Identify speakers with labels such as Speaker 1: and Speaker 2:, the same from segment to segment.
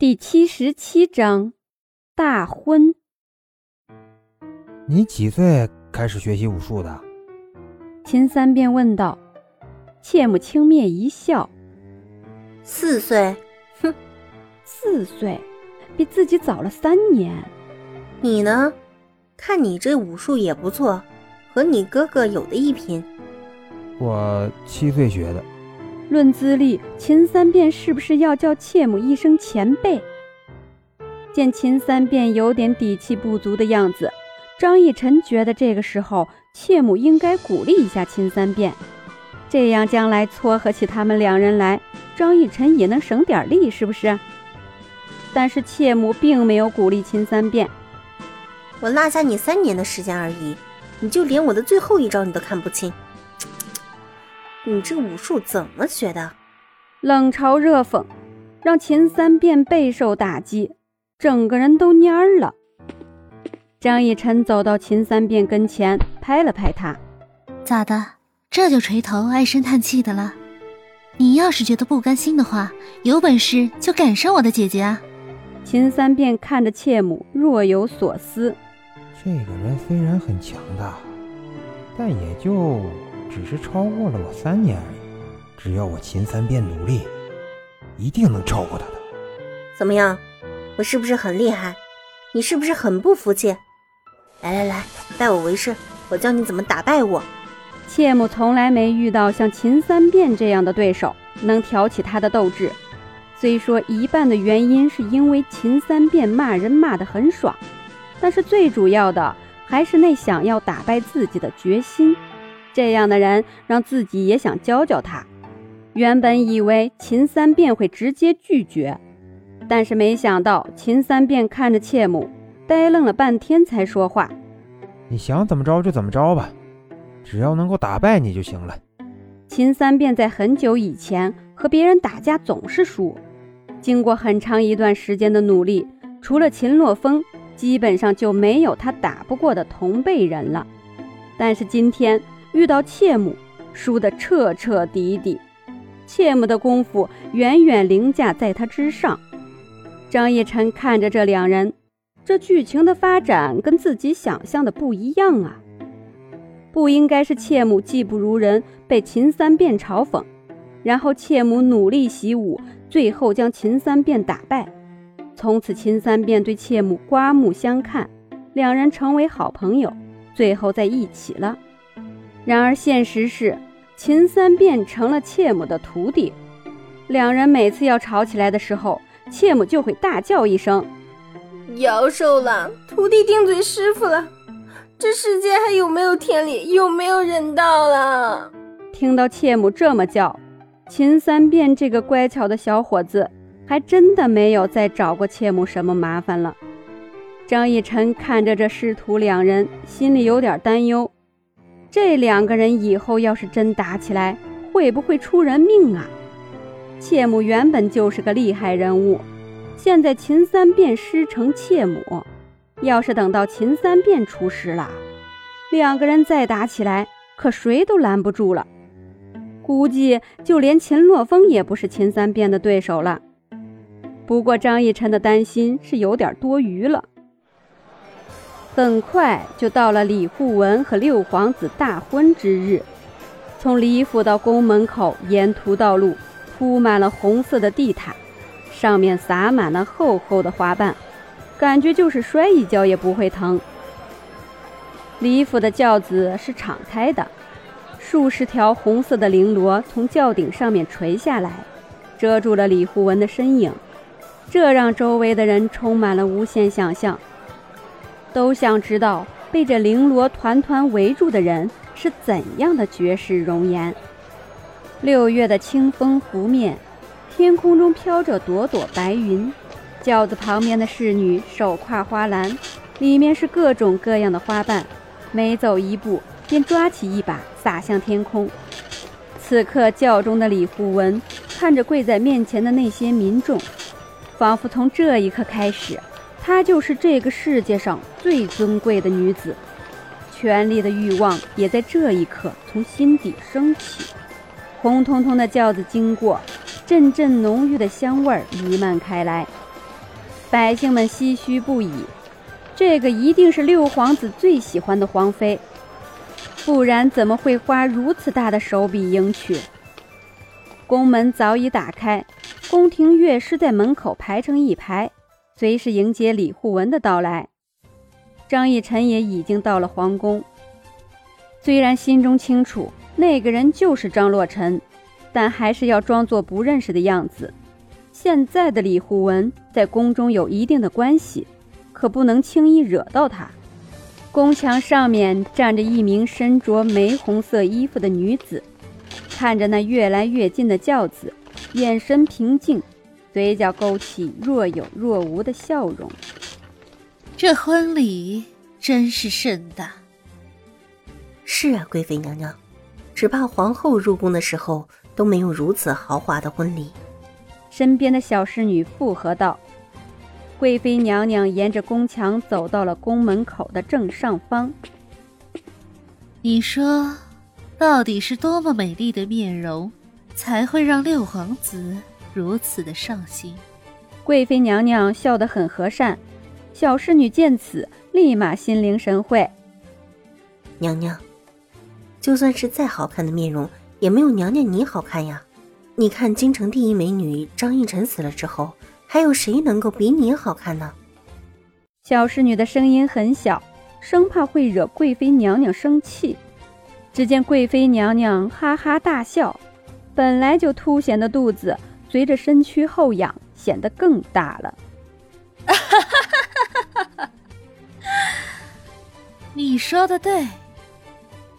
Speaker 1: 第七十七章大婚。
Speaker 2: 你几岁开始学习武术的？
Speaker 1: 秦三便问道。切木轻蔑一笑：“
Speaker 3: 四岁，哼，
Speaker 1: 四岁，比自己早了三年。
Speaker 3: 你呢？看你这武术也不错，和你哥哥有的一拼。
Speaker 2: 我七岁学的。”
Speaker 1: 论资历，秦三变是不是要叫切母一声前辈？见秦三变有点底气不足的样子，张逸晨觉得这个时候切母应该鼓励一下秦三变，这样将来撮合起他们两人来，张逸晨也能省点力，是不是？但是切母并没有鼓励秦三变。
Speaker 3: 我落下你三年的时间而已，你就连我的最后一招你都看不清。你这武术怎么学的？
Speaker 1: 冷嘲热讽，让秦三变备受打击，整个人都蔫儿了。张逸晨走到秦三变跟前，拍了拍他：“
Speaker 4: 咋的？这就垂头唉声叹气的了？你要是觉得不甘心的话，有本事就赶上我的姐姐啊！”
Speaker 1: 秦三变看着切母，若有所思：“
Speaker 2: 这个人虽然很强大，但也就……”只是超过了我三年而已，只要我秦三变努力，一定能超过他的。
Speaker 3: 怎么样，我是不是很厉害？你是不是很不服气？来来来，拜我为师，我教你怎么打败我。
Speaker 1: 切木从来没遇到像秦三变这样的对手，能挑起他的斗志。虽说一半的原因是因为秦三变骂人骂得很爽，但是最主要的还是那想要打败自己的决心。这样的人让自己也想教教他。原本以为秦三变会直接拒绝，但是没想到秦三变看着切母，呆愣了半天才说话：“
Speaker 2: 你想怎么着就怎么着吧，只要能够打败你就行了。”
Speaker 1: 秦三变在很久以前和别人打架总是输，经过很长一段时间的努力，除了秦洛风，基本上就没有他打不过的同辈人了。但是今天。遇到切姆，输得彻彻底底。切姆的功夫远远凌驾在他之上。张逸晨看着这两人，这剧情的发展跟自己想象的不一样啊！不应该是切姆技不如人，被秦三变嘲讽，然后切姆努力习武，最后将秦三变打败。从此，秦三变对切姆刮目相看，两人成为好朋友，最后在一起了。然而，现实是秦三变成了切姆的徒弟。两人每次要吵起来的时候，切姆就会大叫一声：“
Speaker 3: 妖兽了，徒弟顶嘴师傅了！这世界还有没有天理？有没有人道了？”
Speaker 1: 听到切姆这么叫，秦三变这个乖巧的小伙子还真的没有再找过切姆什么麻烦了。张逸晨看着这师徒两人，心里有点担忧。这两个人以后要是真打起来，会不会出人命啊？切母原本就是个厉害人物，现在秦三变师承切母，要是等到秦三变出师了，两个人再打起来，可谁都拦不住了。估计就连秦洛风也不是秦三变的对手了。不过张逸晨的担心是有点多余了。很快就到了李护文和六皇子大婚之日。从李府到宫门口，沿途道路铺满了红色的地毯，上面撒满了厚厚的花瓣，感觉就是摔一跤也不会疼。李府的轿子是敞开的，数十条红色的绫罗从轿顶上面垂下来，遮住了李护文的身影，这让周围的人充满了无限想象。都想知道被这绫罗团团围住的人是怎样的绝世容颜。六月的清风拂面，天空中飘着朵朵白云。轿子旁边的侍女手挎花篮，里面是各种各样的花瓣，每走一步便抓起一把撒向天空。此刻轿中的李护文看着跪在面前的那些民众，仿佛从这一刻开始。她就是这个世界上最尊贵的女子，权力的欲望也在这一刻从心底升起。红彤彤的轿子经过，阵阵浓郁的香味儿弥漫开来。百姓们唏嘘不已。这个一定是六皇子最喜欢的皇妃，不然怎么会花如此大的手笔迎娶？宫门早已打开，宫廷乐师在门口排成一排，随时迎接李护文的到来。张逸晨也已经到了皇宫，虽然心中清楚那个人就是张洛尘，但还是要装作不认识的样子。现在的李护文在宫中有一定的关系。可不能轻易惹到他。宫墙上面站着一名身着玫红色衣服的女子，看着那越来越近的轿子，眼神平静，嘴角勾起若有若无的笑容。
Speaker 4: 这婚礼真是盛大。
Speaker 3: 是啊，贵妃娘娘，只怕皇后入宫的时候都没有如此豪华的婚礼。
Speaker 1: 身边的小侍女附和道。贵妃娘娘沿着宫墙走到了宫门口的正上方。
Speaker 4: 你说，到底是多么美丽的面容，才会让六皇子如此的上心？
Speaker 1: 贵妃娘娘笑得很和善，小侍女见此，立马心领神会。
Speaker 3: 娘娘，就算是再好看的面容，也没有娘娘你好看呀。你看，京城第一美女张逸晨死了之后。还有谁能够比你好看呢？
Speaker 1: 小侍女的声音很小，生怕会惹贵妃娘娘生气。只见贵妃娘娘哈哈大笑，本来就凸显的肚子随着身躯后仰，显得更大了。
Speaker 4: 你说的对。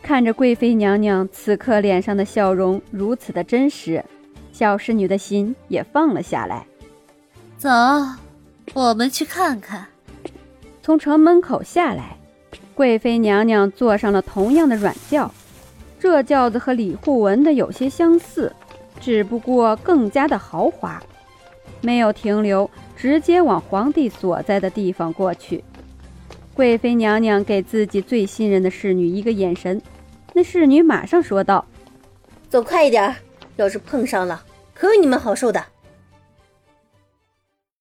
Speaker 1: 看着贵妃娘娘此刻脸上的笑容如此的真实，小侍女的心也放了下来。
Speaker 4: 走，我们去看看。
Speaker 1: 从城门口下来，贵妃娘娘坐上了同样的软轿，这轿子和李护文的有些相似，只不过更加的豪华。没有停留，直接往皇帝所在的地方过去。贵妃娘娘给自己最信任的侍女一个眼神，那侍女马上说道：“
Speaker 3: 走快一点，要是碰上了，可有你们好受的。”